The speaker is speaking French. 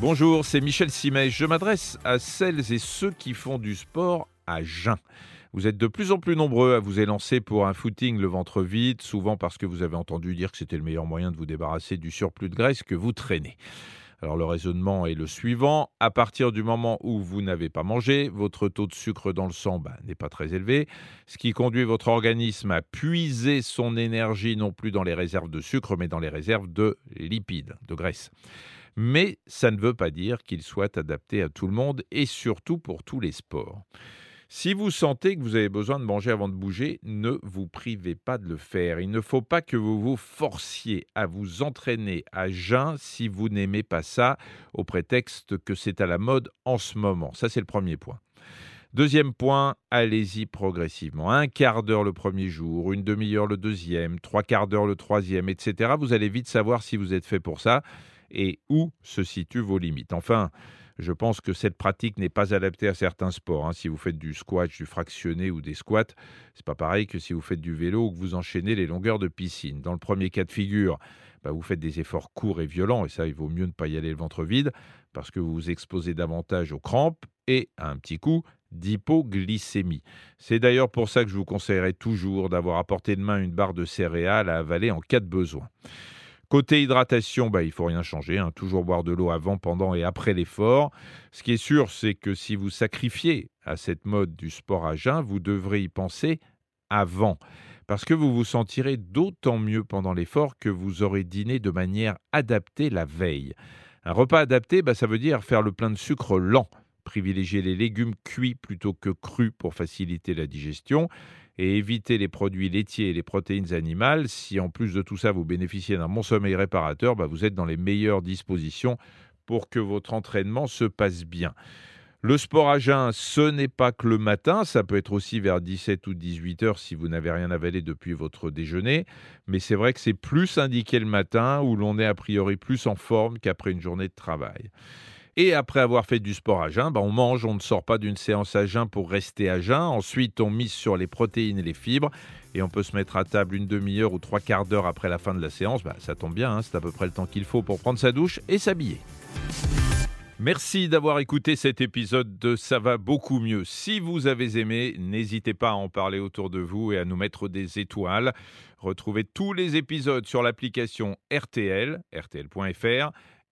Bonjour, c'est Michel Simet. Je m'adresse à celles et ceux qui font du sport à jeun. Vous êtes de plus en plus nombreux à vous élancer pour un footing le ventre vide, souvent parce que vous avez entendu dire que c'était le meilleur moyen de vous débarrasser du surplus de graisse que vous traînez. Alors le raisonnement est le suivant, à partir du moment où vous n'avez pas mangé, votre taux de sucre dans le sang bah, n'est pas très élevé, ce qui conduit votre organisme à puiser son énergie non plus dans les réserves de sucre, mais dans les réserves de lipides, de graisse mais ça ne veut pas dire qu'il soit adapté à tout le monde et surtout pour tous les sports. Si vous sentez que vous avez besoin de manger avant de bouger, ne vous privez pas de le faire. Il ne faut pas que vous vous forciez à vous entraîner à jeun si vous n'aimez pas ça, au prétexte que c'est à la mode en ce moment. Ça, c'est le premier point. Deuxième point, allez-y progressivement. Un quart d'heure le premier jour, une demi-heure le deuxième, trois quarts d'heure le troisième, etc. Vous allez vite savoir si vous êtes fait pour ça et où se situent vos limites. Enfin, je pense que cette pratique n'est pas adaptée à certains sports. Hein. Si vous faites du squat, du fractionné ou des squats, c'est pas pareil que si vous faites du vélo ou que vous enchaînez les longueurs de piscine. Dans le premier cas de figure, bah, vous faites des efforts courts et violents, et ça, il vaut mieux ne pas y aller le ventre vide, parce que vous vous exposez davantage aux crampes et à un petit coup d'hypoglycémie. C'est d'ailleurs pour ça que je vous conseillerais toujours d'avoir à portée de main une barre de céréales à avaler en cas de besoin. Côté hydratation, bah, il faut rien changer, hein. toujours boire de l'eau avant, pendant et après l'effort. Ce qui est sûr, c'est que si vous sacrifiez à cette mode du sport à jeun, vous devrez y penser avant, parce que vous vous sentirez d'autant mieux pendant l'effort que vous aurez dîné de manière adaptée la veille. Un repas adapté, bah, ça veut dire faire le plein de sucre lent, privilégier les légumes cuits plutôt que crus pour faciliter la digestion et éviter les produits laitiers et les protéines animales. Si en plus de tout ça, vous bénéficiez d'un bon sommeil réparateur, bah, vous êtes dans les meilleures dispositions pour que votre entraînement se passe bien. Le sport à jeun, ce n'est pas que le matin, ça peut être aussi vers 17 ou 18 heures si vous n'avez rien avalé depuis votre déjeuner, mais c'est vrai que c'est plus indiqué le matin où l'on est a priori plus en forme qu'après une journée de travail. Et après avoir fait du sport à jeun, bah, on mange, on ne sort pas d'une séance à jeun pour rester à jeun. Ensuite, on mise sur les protéines et les fibres. Et on peut se mettre à table une demi-heure ou trois quarts d'heure après la fin de la séance. Bah, ça tombe bien, hein, c'est à peu près le temps qu'il faut pour prendre sa douche et s'habiller. Merci d'avoir écouté cet épisode de Ça va beaucoup mieux. Si vous avez aimé, n'hésitez pas à en parler autour de vous et à nous mettre des étoiles. Retrouvez tous les épisodes sur l'application RTL, rtl.fr